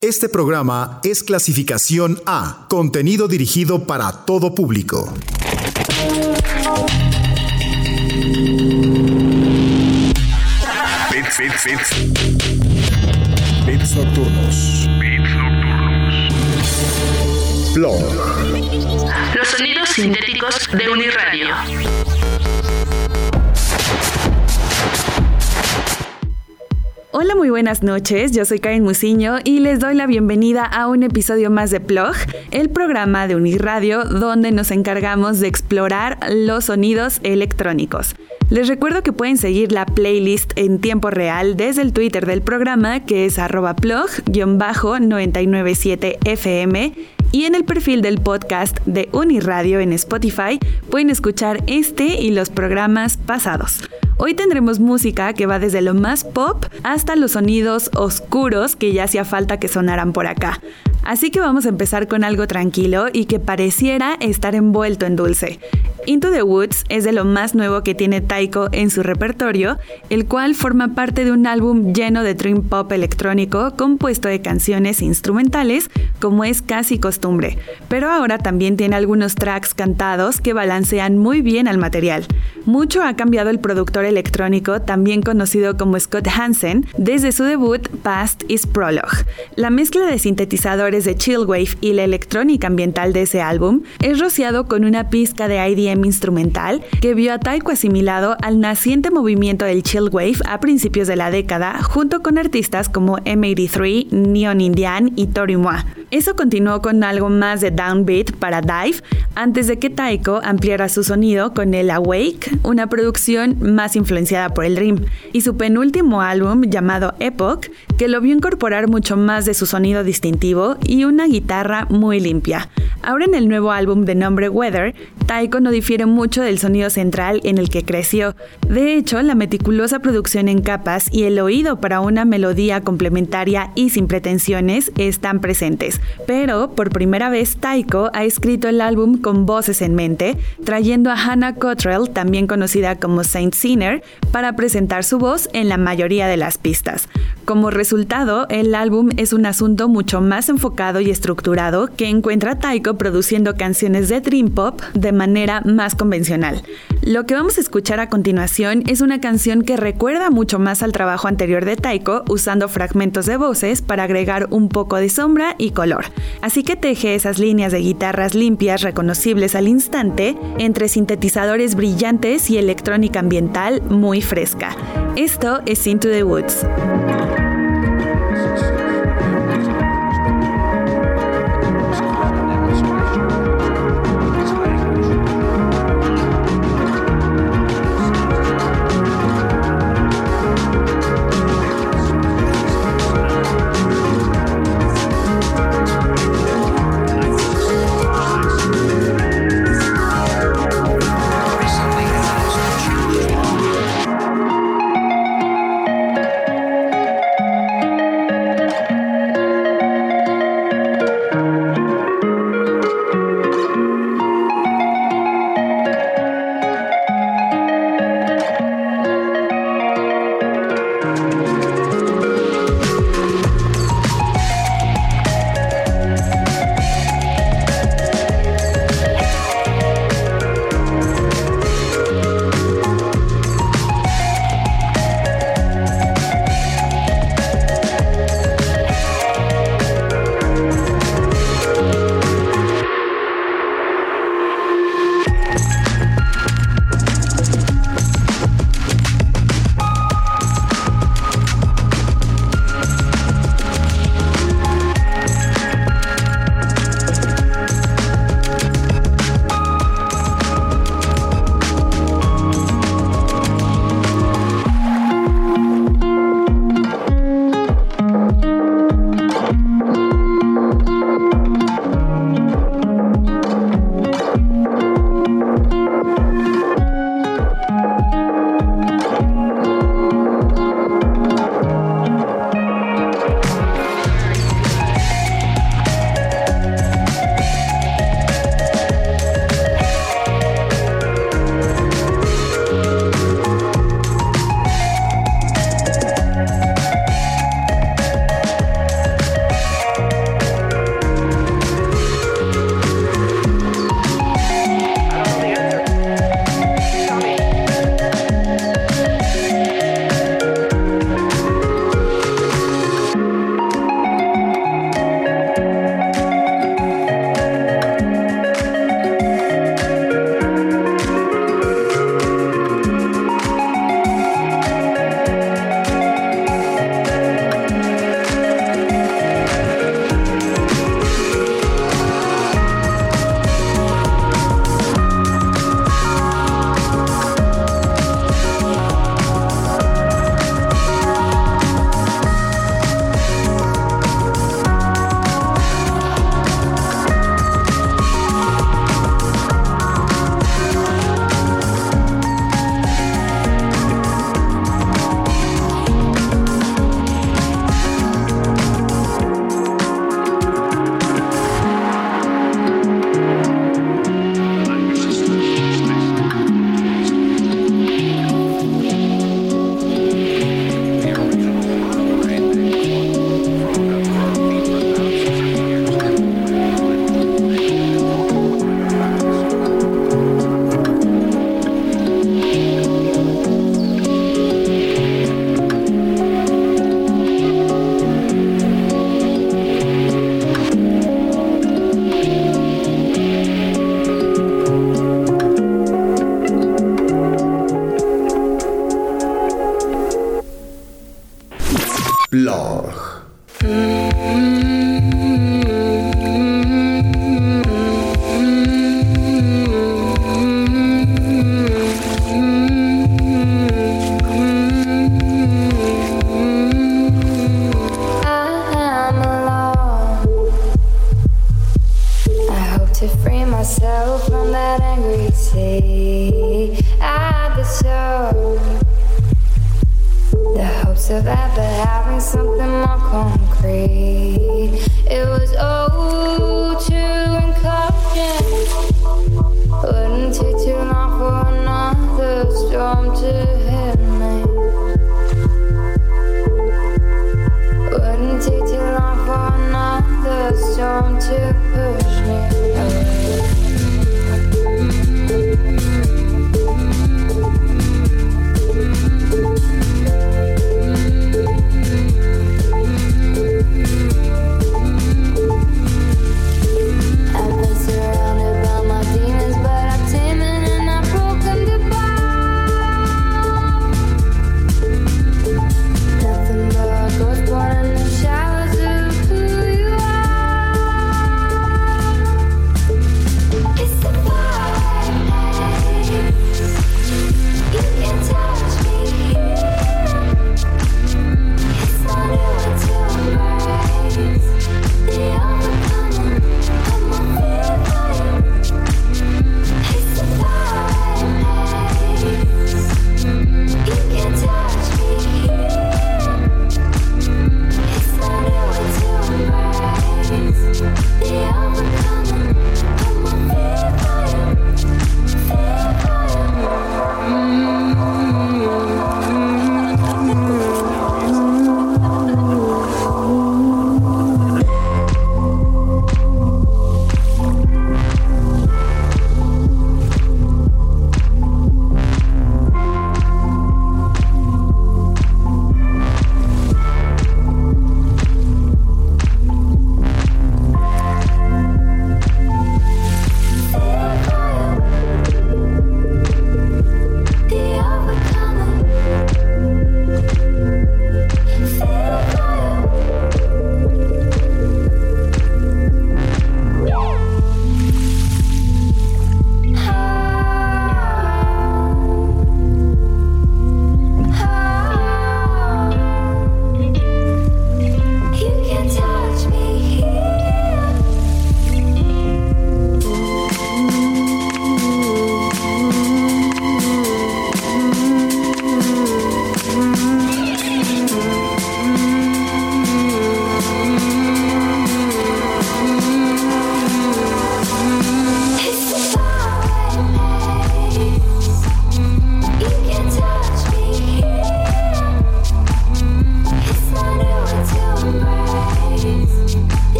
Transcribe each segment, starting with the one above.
Este programa es clasificación A, contenido dirigido para todo público. Bits, bits, bits. Bits nocturnos. Bits nocturnos. Blog. Los sonidos sintéticos de Uniradio. Hola, muy buenas noches. Yo soy Karen Musiño y les doy la bienvenida a un episodio más de Plug, el programa de Uniradio donde nos encargamos de explorar los sonidos electrónicos. Les recuerdo que pueden seguir la playlist en tiempo real desde el Twitter del programa que es arroba plug-997fm y en el perfil del podcast de Uniradio en Spotify pueden escuchar este y los programas pasados. Hoy tendremos música que va desde lo más pop hasta los sonidos oscuros que ya hacía falta que sonaran por acá. Así que vamos a empezar con algo tranquilo y que pareciera estar envuelto en dulce. Into the Woods es de lo más nuevo que tiene Taiko en su repertorio, el cual forma parte de un álbum lleno de dream pop electrónico compuesto de canciones instrumentales, como es casi costumbre, pero ahora también tiene algunos tracks cantados que balancean muy bien al material. Mucho ha cambiado el productor electrónico, también conocido como Scott Hansen, desde su debut Past is Prologue. La mezcla de sintetizadores de chillwave y la electrónica ambiental de ese álbum es rociado con una pizca de IDM instrumental que vio a Taiko asimilado al naciente movimiento del chillwave a principios de la década, junto con artistas como M83, Neon Indian y Tori Moi. Eso continuó con algo más de downbeat para Dive, antes de que Taiko ampliara su sonido con el Awake, una producción más influenciada por el Dream, y su penúltimo álbum llamado Epoch, que lo vio incorporar mucho más de su sonido distintivo y una guitarra muy limpia. Ahora en el nuevo álbum de nombre Weather, Taiko no difiere mucho del sonido central en el que creció. De hecho, la meticulosa producción en capas y el oído para una melodía complementaria y sin pretensiones están presentes. Pero, por primera vez, Taiko ha escrito el álbum con voces en mente, trayendo a Hannah Cottrell, también conocida como Saint Sinner, para presentar su voz en la mayoría de las pistas. Como resultado, el álbum es un asunto mucho más enfocado y estructurado que encuentra Taiko produciendo canciones de Dream Pop de manera más convencional. Lo que vamos a escuchar a continuación es una canción que recuerda mucho más al trabajo anterior de Taiko usando fragmentos de voces para agregar un poco de sombra y color. Así que teje esas líneas de guitarras limpias reconocibles al instante entre sintetizadores brillantes y electrónica ambiental muy fresca. Esto es Into the Woods.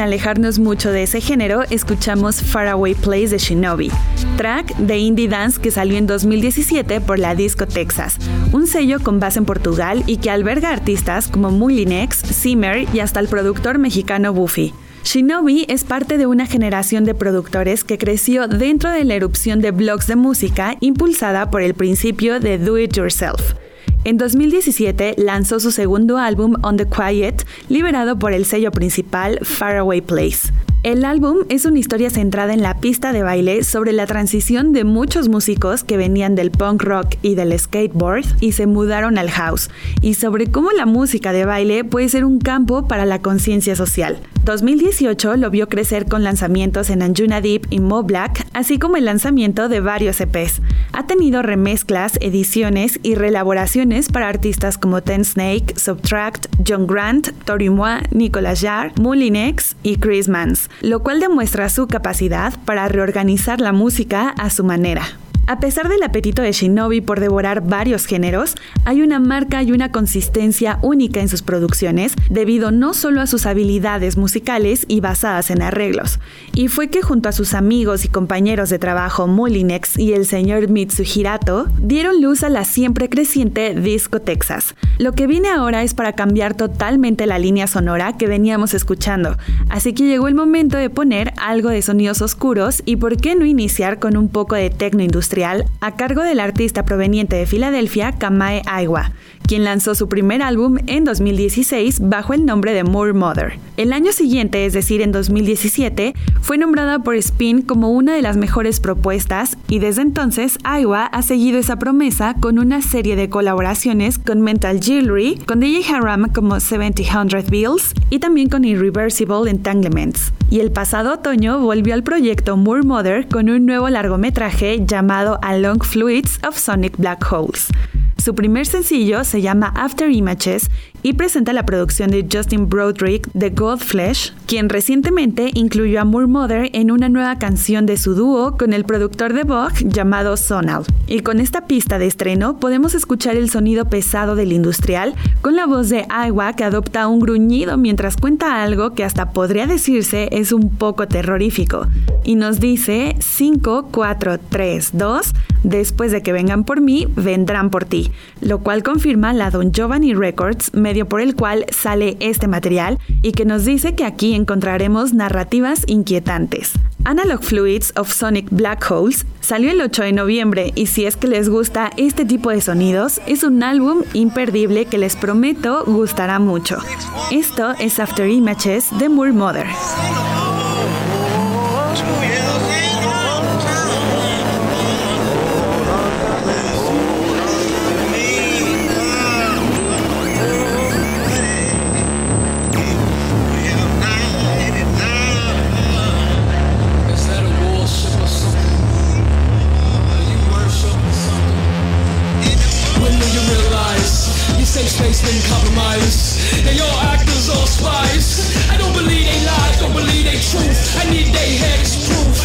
Sin alejarnos mucho de ese género, escuchamos Faraway Place de Shinobi, track de indie dance que salió en 2017 por la Disco Texas, un sello con base en Portugal y que alberga artistas como Mulinex, Zimmer y hasta el productor mexicano Buffy. Shinobi es parte de una generación de productores que creció dentro de la erupción de blogs de música impulsada por el principio de Do It Yourself. En 2017 lanzó su segundo álbum On the Quiet, liberado por el sello principal Faraway Place. El álbum es una historia centrada en la pista de baile sobre la transición de muchos músicos que venían del punk rock y del skateboard y se mudaron al house, y sobre cómo la música de baile puede ser un campo para la conciencia social. 2018 lo vio crecer con lanzamientos en Anjuna Deep y Mo Black, así como el lanzamiento de varios EPs. Ha tenido remezclas, ediciones y reelaboraciones para artistas como Ten Snake, Subtract, John Grant, Tori Moi, Nicolas Jarre, Mulinex y Chris Mans, lo cual demuestra su capacidad para reorganizar la música a su manera. A pesar del apetito de Shinobi por devorar varios géneros, hay una marca y una consistencia única en sus producciones debido no solo a sus habilidades musicales y basadas en arreglos. Y fue que junto a sus amigos y compañeros de trabajo Molinex y el señor Mitsuhirato, dieron luz a la siempre creciente Disco Texas. Lo que viene ahora es para cambiar totalmente la línea sonora que veníamos escuchando, así que llegó el momento de poner algo de sonidos oscuros y por qué no iniciar con un poco de tecno industrial a cargo del artista proveniente de Filadelfia, Kamae Aiwa, quien lanzó su primer álbum en 2016 bajo el nombre de More Mother. El año siguiente, es decir, en 2017, fue nombrada por Spin como una de las mejores propuestas y desde entonces Aiwa ha seguido esa promesa con una serie de colaboraciones con Mental Jewelry, con DJ Haram como 7000 Bills y también con Irreversible Entanglements. Y el pasado otoño volvió al proyecto More Mother con un nuevo largometraje llamado Along Fluids of Sonic Black Holes. Su primer sencillo se llama After Images y presenta la producción de Justin Broderick de Goldflesh, quien recientemente incluyó a Moore Mother en una nueva canción de su dúo con el productor de Vogue llamado Sonal. Y con esta pista de estreno podemos escuchar el sonido pesado del industrial con la voz de Aiwa que adopta un gruñido mientras cuenta algo que hasta podría decirse es un poco terrorífico. Y nos dice 5, 4, 3, 2, después de que vengan por mí, vendrán por ti, lo cual confirma la Don Giovanni Records medio por el cual sale este material y que nos dice que aquí encontraremos narrativas inquietantes. Analog Fluids of Sonic Black Holes salió el 8 de noviembre y si es que les gusta este tipo de sonidos, es un álbum imperdible que les prometo gustará mucho. Esto es After Images de Moore Mother. Space been compromised. And your actors all spies. I don't believe they lies, don't believe they truth. I need they heads proof.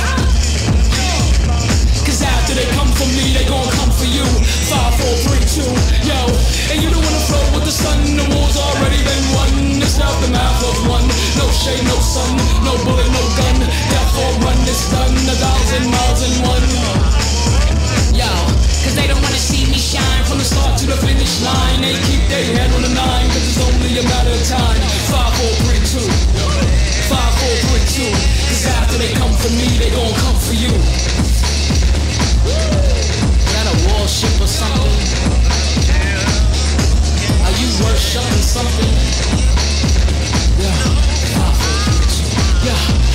Cause after they come for me, they gon' come for you. Five, four, three, two, yo. And you don't wanna flow with the sun, the war's already been won. It's now the math of one. No shade, no sun, no bullet, no gun. Death or run, it's done. A thousand miles in one. Yo, cause they don't wanna see me shine from the start to the finish line. They keep their head on the nine, cause it's only a matter of time. Five, four, three, two. Five, four, three, two. Cause after they come for me, they gon' come for you. Is that a warship or something? Are you worshiping something? Yeah. Five, four, three, two. Yeah.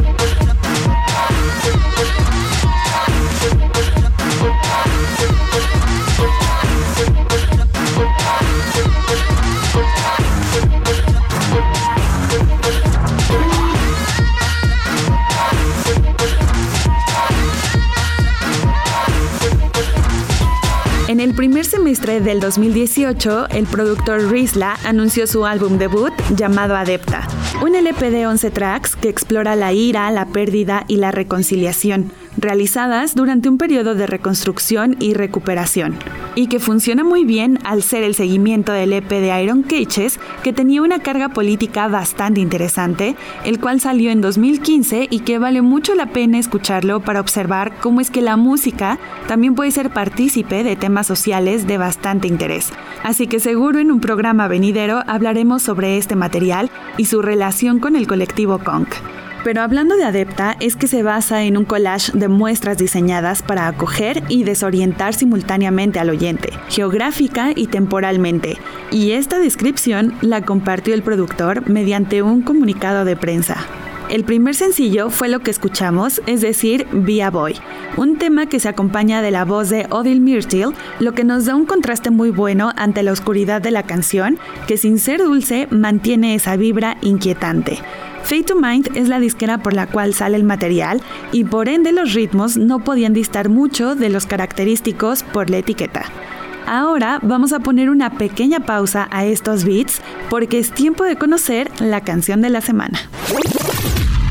En el primer semestre del 2018, el productor Rizla anunció su álbum debut llamado Adepta, un LP de 11 tracks que explora la ira, la pérdida y la reconciliación, realizadas durante un periodo de reconstrucción y recuperación, y que funciona muy bien al ser el seguimiento del EP de Iron Cages, que tenía una carga política bastante interesante, el cual salió en 2015 y que vale mucho la pena escucharlo para observar cómo es que la música también puede ser partícipe de temas sociales de bastante interés. Así que seguro en un programa venidero hablaremos sobre este material y su relación con el colectivo Conk. Pero hablando de Adepta, es que se basa en un collage de muestras diseñadas para acoger y desorientar simultáneamente al oyente, geográfica y temporalmente. Y esta descripción la compartió el productor mediante un comunicado de prensa. El primer sencillo fue lo que escuchamos, es decir, Via Boy, un tema que se acompaña de la voz de Odile Myrtle, lo que nos da un contraste muy bueno ante la oscuridad de la canción, que sin ser dulce mantiene esa vibra inquietante. Fate to Mind es la disquera por la cual sale el material y por ende los ritmos no podían distar mucho de los característicos por la etiqueta. Ahora vamos a poner una pequeña pausa a estos beats porque es tiempo de conocer la canción de la semana.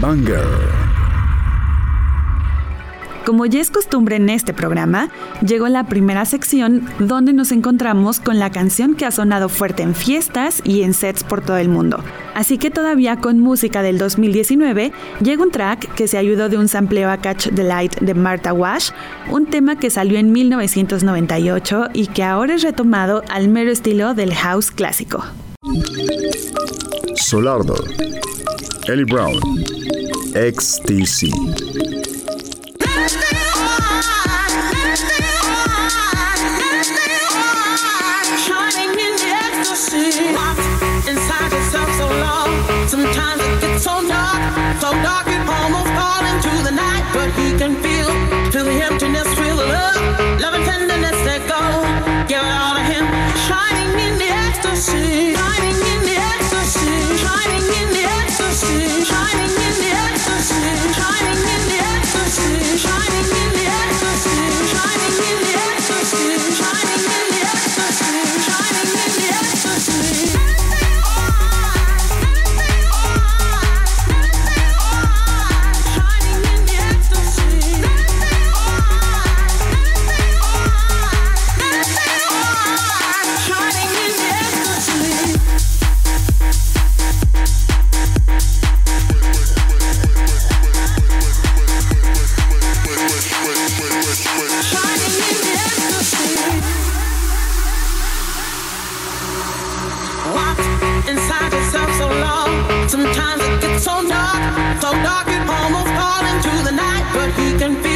Banger. Como ya es costumbre en este programa, llegó la primera sección donde nos encontramos con la canción que ha sonado fuerte en fiestas y en sets por todo el mundo. Así que todavía con música del 2019 llega un track que se ayudó de un sampleo a Catch the Light de Martha Wash, un tema que salió en 1998 y que ahora es retomado al mero estilo del house clásico. Solardo. Ellie Brown. XTC. Sometimes it gets so dark, so dark it almost falls into the night. But he can feel, feel the emptiness, feel the love, love and tenderness that go. Give it all to him, shining in the ecstasy, Sometimes it gets so dark, so dark it almost falls into the night. But he can feel,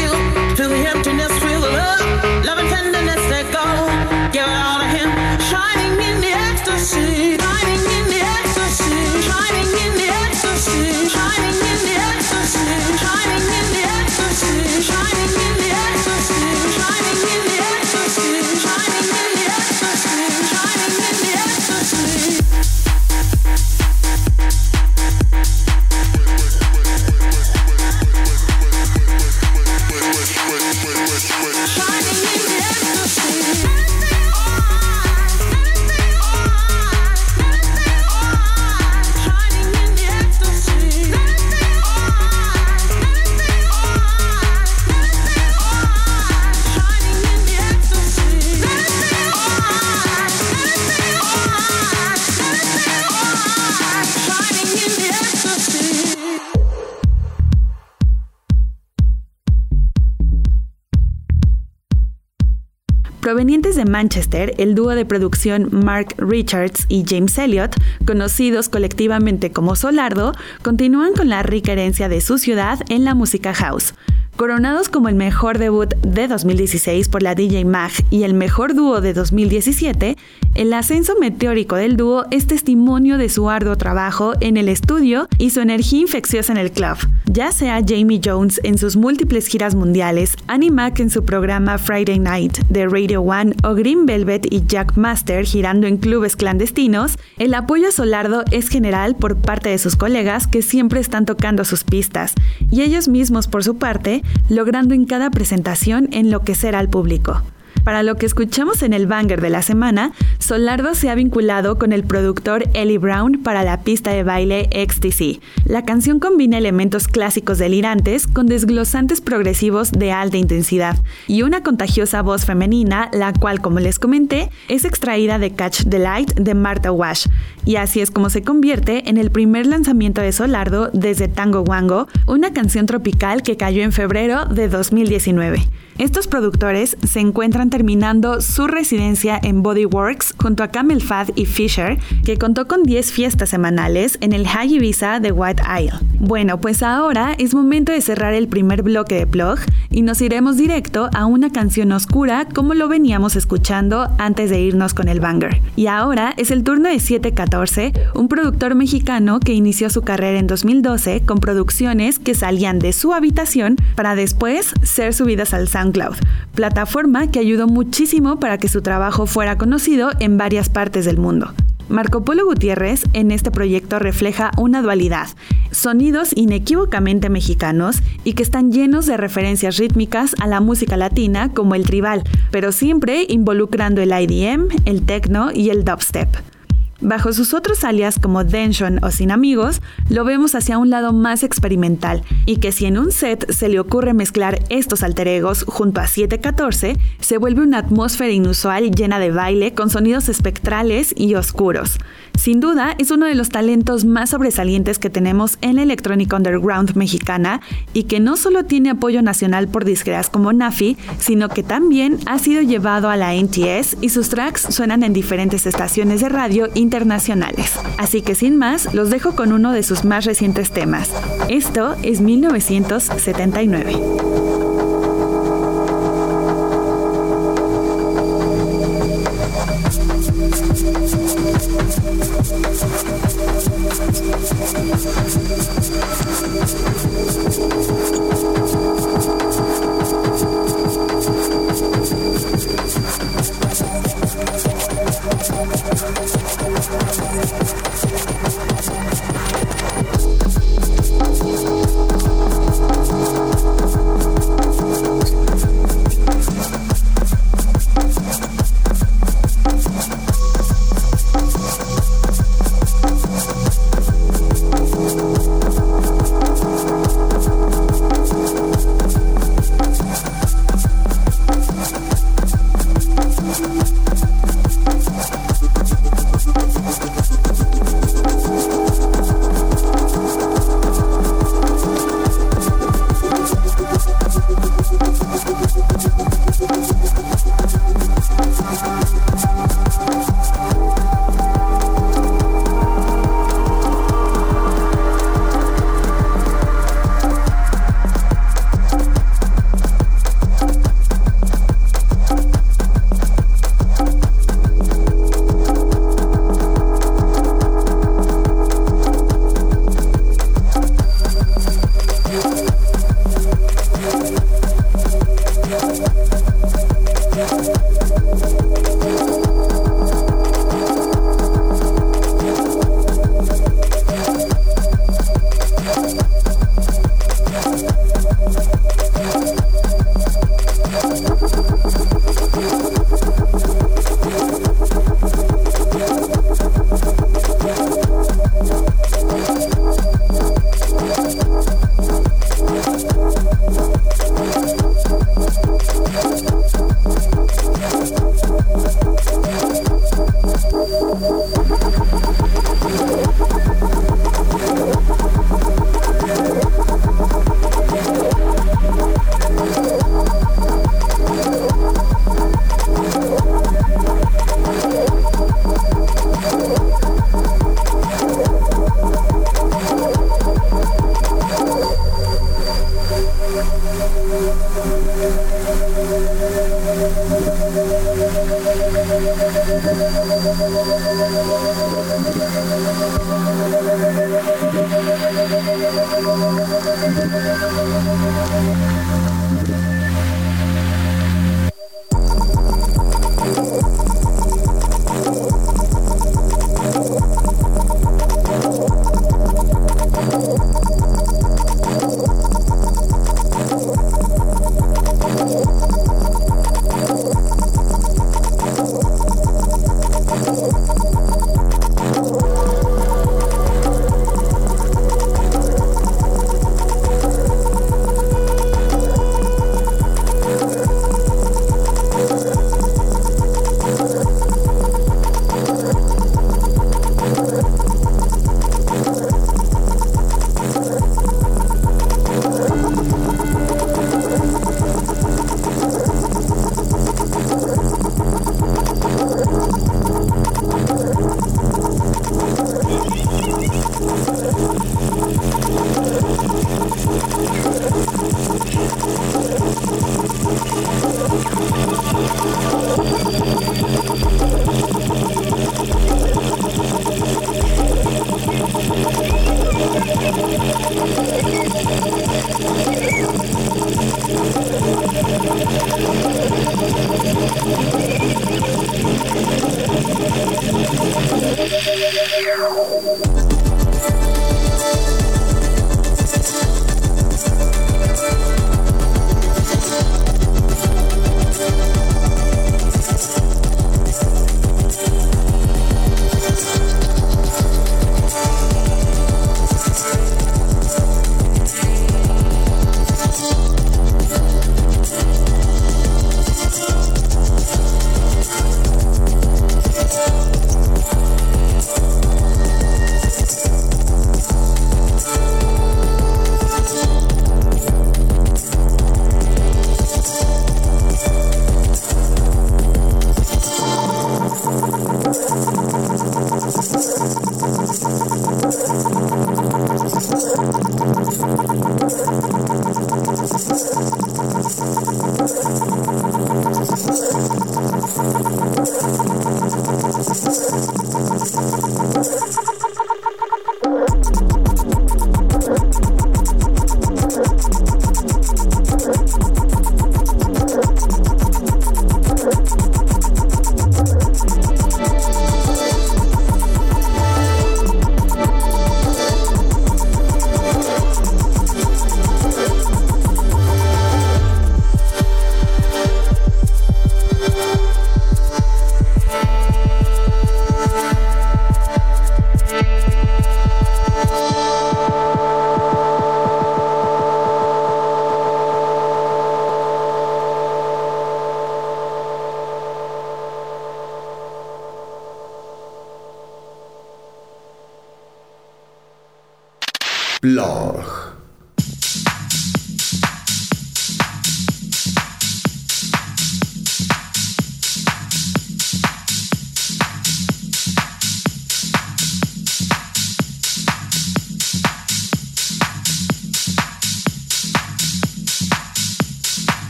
Manchester, el dúo de producción Mark Richards y James Elliott, conocidos colectivamente como Solardo, continúan con la rica herencia de su ciudad en la música house. Coronados como el mejor debut de 2016 por la DJ Mag y el mejor dúo de 2017, el ascenso meteórico del dúo es testimonio de su arduo trabajo en el estudio y su energía infecciosa en el club. Ya sea Jamie Jones en sus múltiples giras mundiales, Annie Mac en su programa Friday Night de Radio One o Green Velvet y Jack Master girando en clubes clandestinos, el apoyo a Solardo es general por parte de sus colegas que siempre están tocando sus pistas, y ellos mismos por su parte logrando en cada presentación enloquecer al público. Para lo que escuchamos en el banger de la semana, Solardo se ha vinculado con el productor Ellie Brown para la pista de baile XTC. La canción combina elementos clásicos delirantes con desglosantes progresivos de alta intensidad y una contagiosa voz femenina, la cual, como les comenté, es extraída de Catch the Light de Martha Wash. Y así es como se convierte en el primer lanzamiento de Solardo desde Tango Wango, una canción tropical que cayó en febrero de 2019. Estos productores se encuentran terminando su residencia en Bodyworks junto a Camel Fat y Fisher, que contó con 10 fiestas semanales en el High Ibiza de White Isle. Bueno, pues ahora es momento de cerrar el primer bloque de Plug y nos iremos directo a una canción oscura como lo veníamos escuchando antes de irnos con el banger. Y ahora es el turno de 714, un productor mexicano que inició su carrera en 2012 con producciones que salían de su habitación para después ser subidas al SoundCloud, plataforma que ayudó muchísimo para que su trabajo fuera conocido en varias partes del mundo. Marco Polo Gutiérrez en este proyecto refleja una dualidad, sonidos inequívocamente mexicanos y que están llenos de referencias rítmicas a la música latina como el tribal, pero siempre involucrando el IDM, el techno y el dubstep. Bajo sus otros alias como Dension o Sin Amigos, lo vemos hacia un lado más experimental y que si en un set se le ocurre mezclar estos alter egos junto a 714, se vuelve una atmósfera inusual llena de baile con sonidos espectrales y oscuros. Sin duda, es uno de los talentos más sobresalientes que tenemos en la electrónica underground mexicana y que no solo tiene apoyo nacional por disqueras como Nafi, sino que también ha sido llevado a la NTS y sus tracks suenan en diferentes estaciones de radio internacionales. Así que sin más, los dejo con uno de sus más recientes temas. Esto es 1979.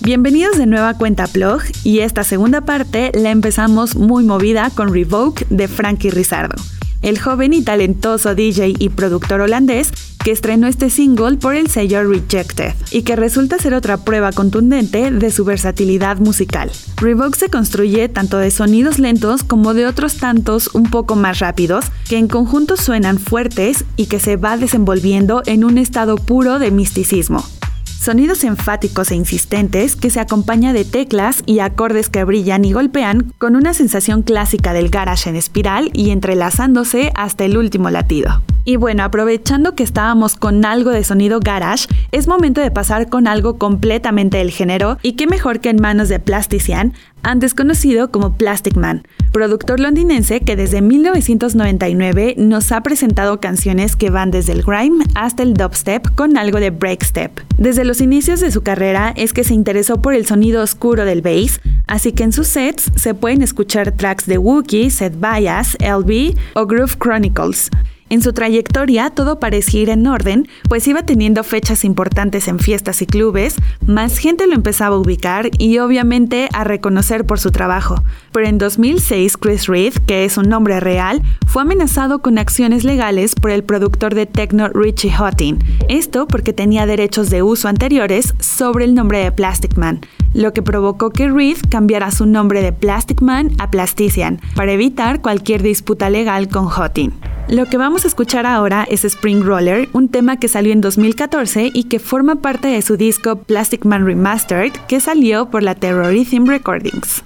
Bienvenidos de nueva cuenta Plug y esta segunda parte la empezamos muy movida con Revoke de Frankie Rizardo, el joven y talentoso DJ y productor holandés que estrenó este single por el sello Rejected y que resulta ser otra prueba contundente de su versatilidad musical. Revoke se construye tanto de sonidos lentos como de otros tantos un poco más rápidos que en conjunto suenan fuertes y que se va desenvolviendo en un estado puro de misticismo sonidos enfáticos e insistentes que se acompaña de teclas y acordes que brillan y golpean con una sensación clásica del garage en espiral y entrelazándose hasta el último latido. Y bueno, aprovechando que estábamos con algo de sonido garage, es momento de pasar con algo completamente del género y qué mejor que en manos de Plastician, antes conocido como Plastic Man, productor londinense que desde 1999 nos ha presentado canciones que van desde el grime hasta el dubstep con algo de breakstep. Desde los inicios de su carrera es que se interesó por el sonido oscuro del bass, así que en sus sets se pueden escuchar tracks de Wookiee, Set Bias, LB o Groove Chronicles. En su trayectoria todo parecía ir en orden, pues iba teniendo fechas importantes en fiestas y clubes, más gente lo empezaba a ubicar y obviamente a reconocer por su trabajo. Pero en 2006 Chris Reed, que es un nombre real, fue amenazado con acciones legales por el productor de techno Richie Houghton. Esto porque tenía derechos de uso anteriores sobre el nombre de Plastic Man, lo que provocó que Reed cambiara su nombre de Plastic Man a Plastician para evitar cualquier disputa legal con Houghton. Lo que vamos a escuchar ahora es Spring Roller, un tema que salió en 2014 y que forma parte de su disco Plastic Man Remastered, que salió por la Terrorism Recordings.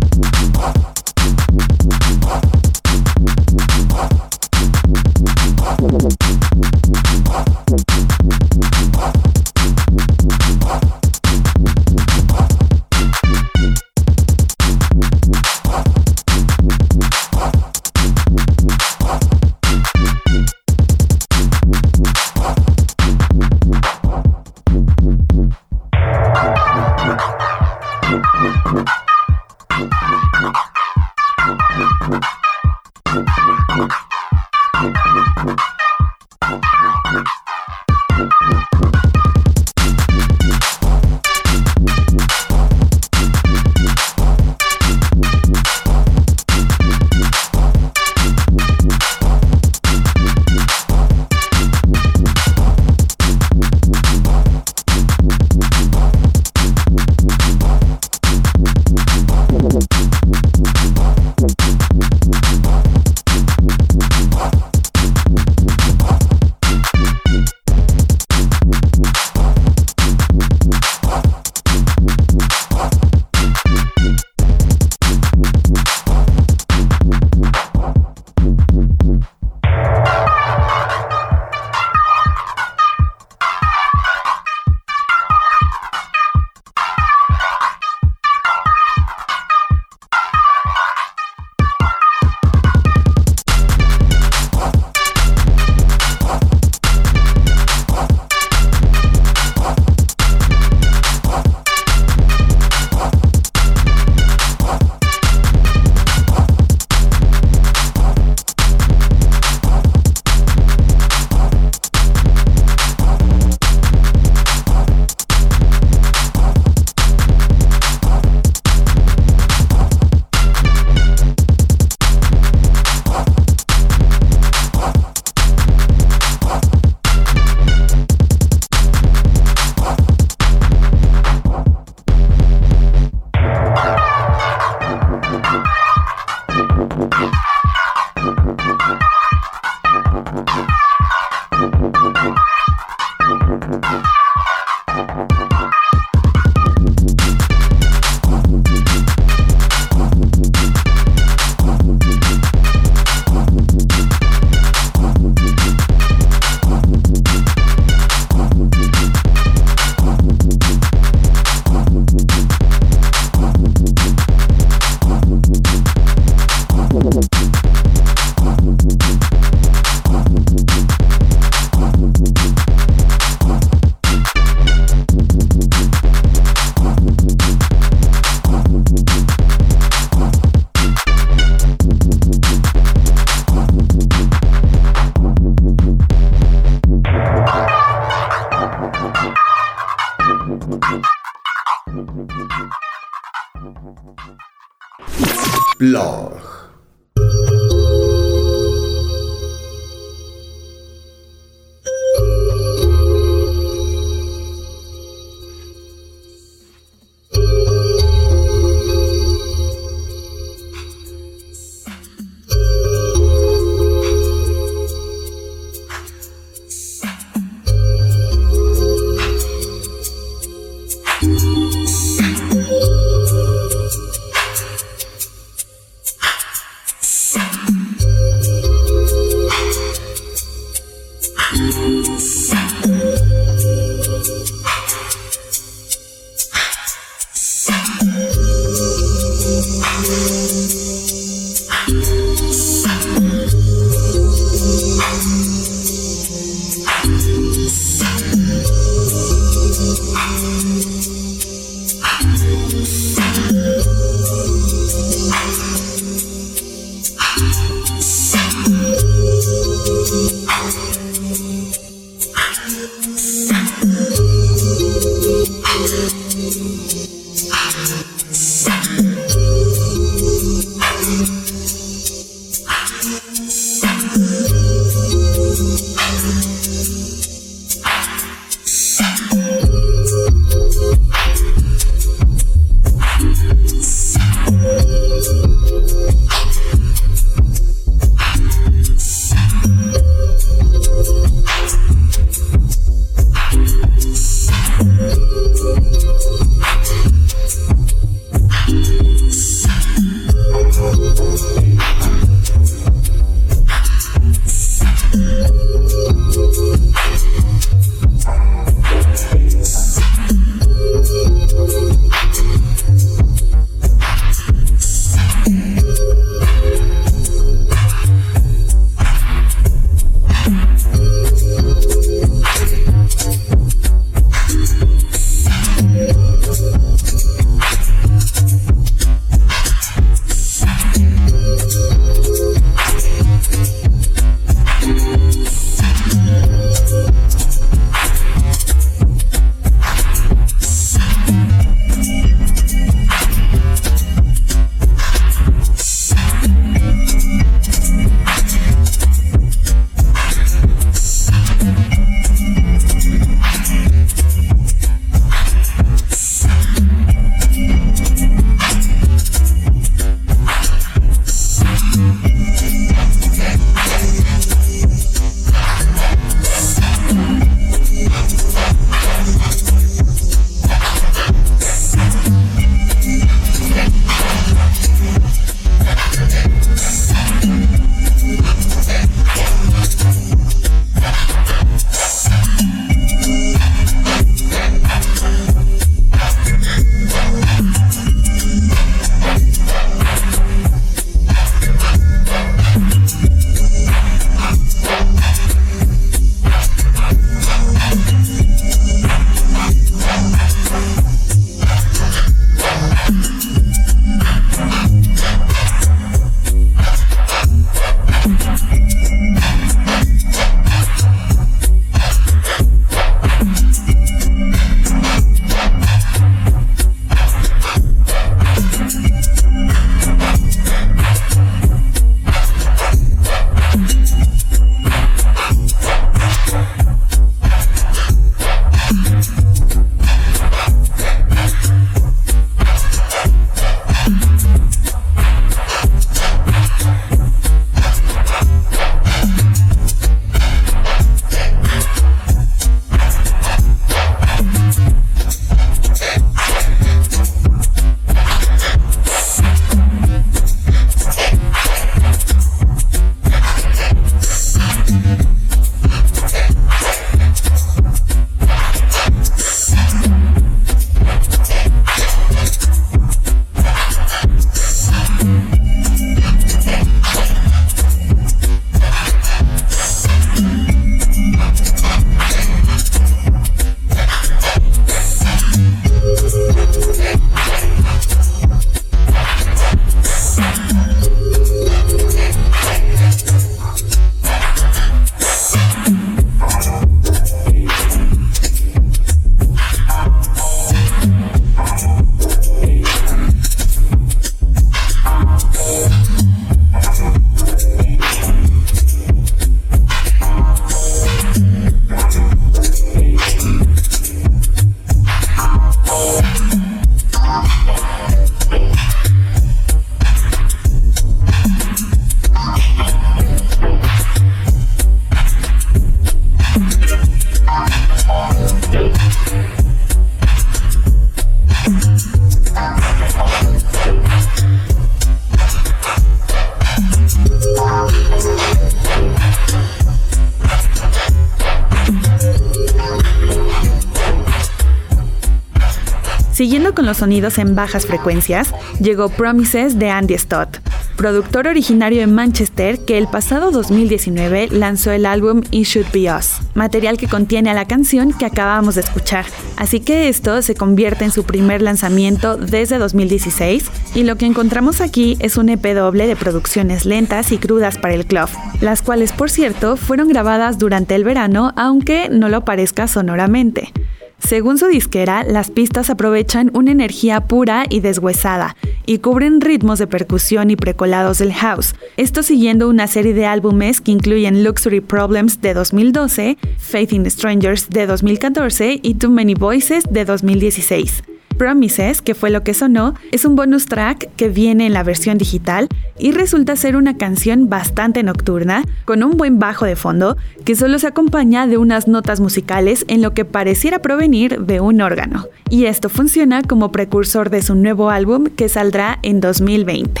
Con los sonidos en bajas frecuencias, llegó Promises de Andy Stott, productor originario de Manchester que el pasado 2019 lanzó el álbum It Should Be Us, material que contiene a la canción que acabamos de escuchar. Así que esto se convierte en su primer lanzamiento desde 2016 y lo que encontramos aquí es un EP doble de producciones lentas y crudas para el club, las cuales por cierto fueron grabadas durante el verano aunque no lo parezca sonoramente. Según su disquera, las pistas aprovechan una energía pura y deshuesada y cubren ritmos de percusión y precolados del house, esto siguiendo una serie de álbumes que incluyen Luxury Problems de 2012, Faith in Strangers de 2014 y Too Many Voices de 2016. Promises, que fue lo que sonó, es un bonus track que viene en la versión digital y resulta ser una canción bastante nocturna, con un buen bajo de fondo, que solo se acompaña de unas notas musicales en lo que pareciera provenir de un órgano. Y esto funciona como precursor de su nuevo álbum que saldrá en 2020.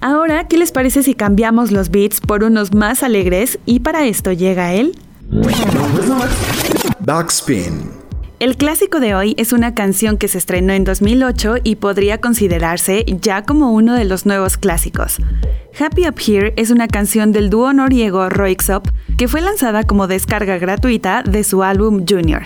Ahora, ¿qué les parece si cambiamos los beats por unos más alegres y para esto llega él? Backspin. El clásico de hoy es una canción que se estrenó en 2008 y podría considerarse ya como uno de los nuevos clásicos. Happy Up Here es una canción del dúo noriego Roixop que fue lanzada como descarga gratuita de su álbum Junior.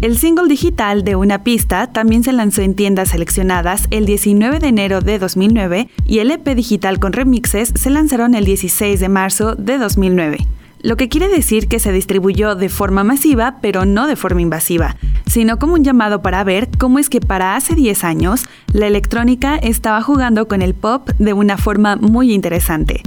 El single digital de una pista también se lanzó en tiendas seleccionadas el 19 de enero de 2009 y el EP digital con remixes se lanzaron el 16 de marzo de 2009 lo que quiere decir que se distribuyó de forma masiva, pero no de forma invasiva, sino como un llamado para ver cómo es que para hace 10 años la electrónica estaba jugando con el pop de una forma muy interesante,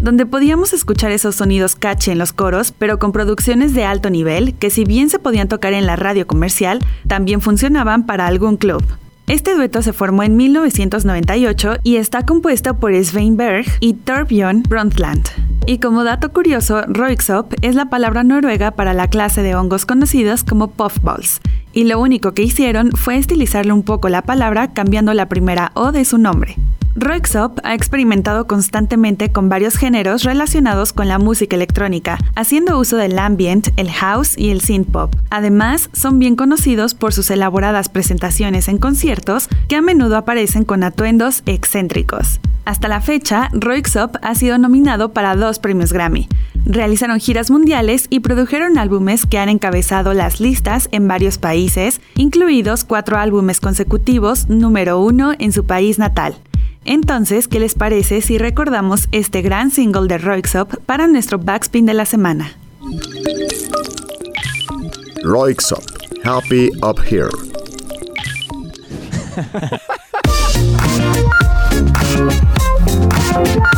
donde podíamos escuchar esos sonidos catchy en los coros, pero con producciones de alto nivel que si bien se podían tocar en la radio comercial, también funcionaban para algún club. Este dueto se formó en 1998 y está compuesto por Svein Berg y Torbjörn Brundtland. Y como dato curioso, Roixop es la palabra noruega para la clase de hongos conocidos como puffballs, y lo único que hicieron fue estilizarle un poco la palabra cambiando la primera O de su nombre. Roixop ha experimentado constantemente con varios géneros relacionados con la música electrónica, haciendo uso del ambient, el house y el synth pop. Además, son bien conocidos por sus elaboradas presentaciones en conciertos que a menudo aparecen con atuendos excéntricos. Hasta la fecha, Roixop ha sido nominado para dos premios Grammy. Realizaron giras mundiales y produjeron álbumes que han encabezado las listas en varios países, incluidos cuatro álbumes consecutivos número uno en su país natal. Entonces, ¿qué les parece si recordamos este gran single de Roixop para nuestro backspin de la semana? Roixop, Happy Up Here.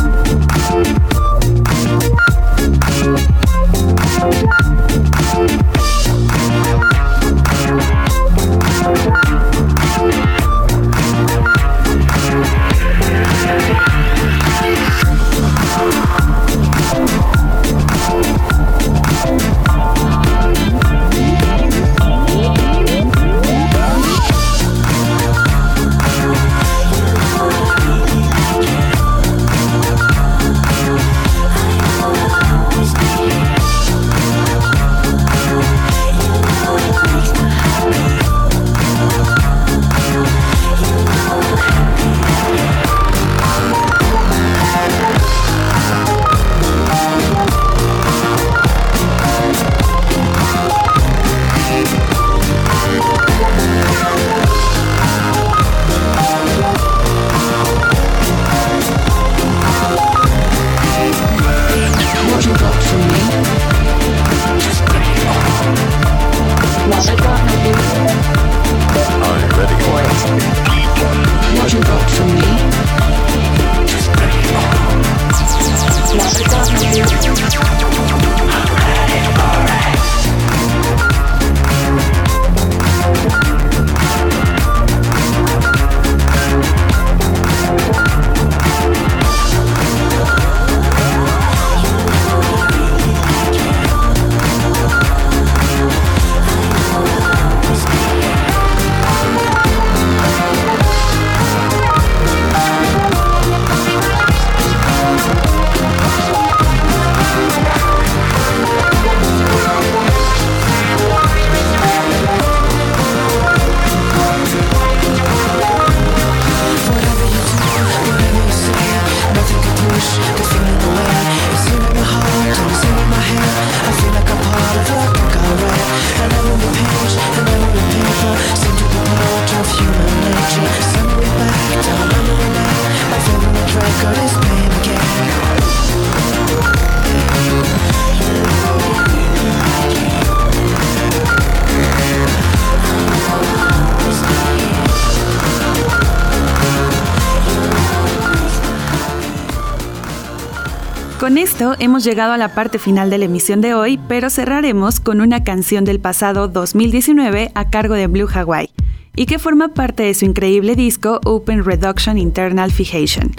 hemos llegado a la parte final de la emisión de hoy, pero cerraremos con una canción del pasado 2019 a cargo de Blue Hawaii y que forma parte de su increíble disco Open Reduction Internal Fixation,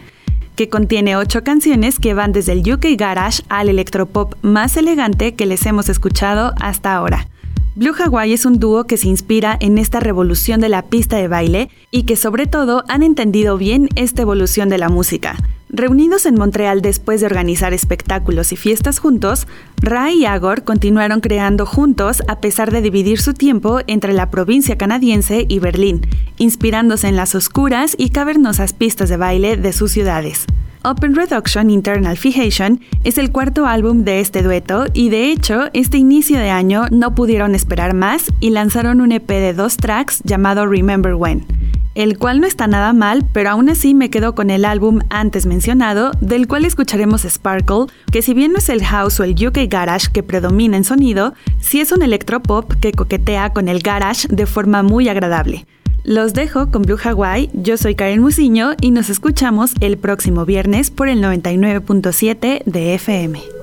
que contiene ocho canciones que van desde el UK Garage al electropop más elegante que les hemos escuchado hasta ahora. Blue Hawaii es un dúo que se inspira en esta revolución de la pista de baile y que sobre todo han entendido bien esta evolución de la música. Reunidos en Montreal después de organizar espectáculos y fiestas juntos, Ray y Agor continuaron creando juntos a pesar de dividir su tiempo entre la provincia canadiense y Berlín, inspirándose en las oscuras y cavernosas pistas de baile de sus ciudades. Open Reduction Internal Fixation es el cuarto álbum de este dueto y de hecho este inicio de año no pudieron esperar más y lanzaron un EP de dos tracks llamado Remember When el cual no está nada mal, pero aún así me quedo con el álbum antes mencionado, del cual escucharemos Sparkle, que si bien no es el house o el UK garage que predomina en sonido, sí es un electropop que coquetea con el garage de forma muy agradable. Los dejo con Blue Hawaii, yo soy Karen Musiño y nos escuchamos el próximo viernes por el 99.7 de FM.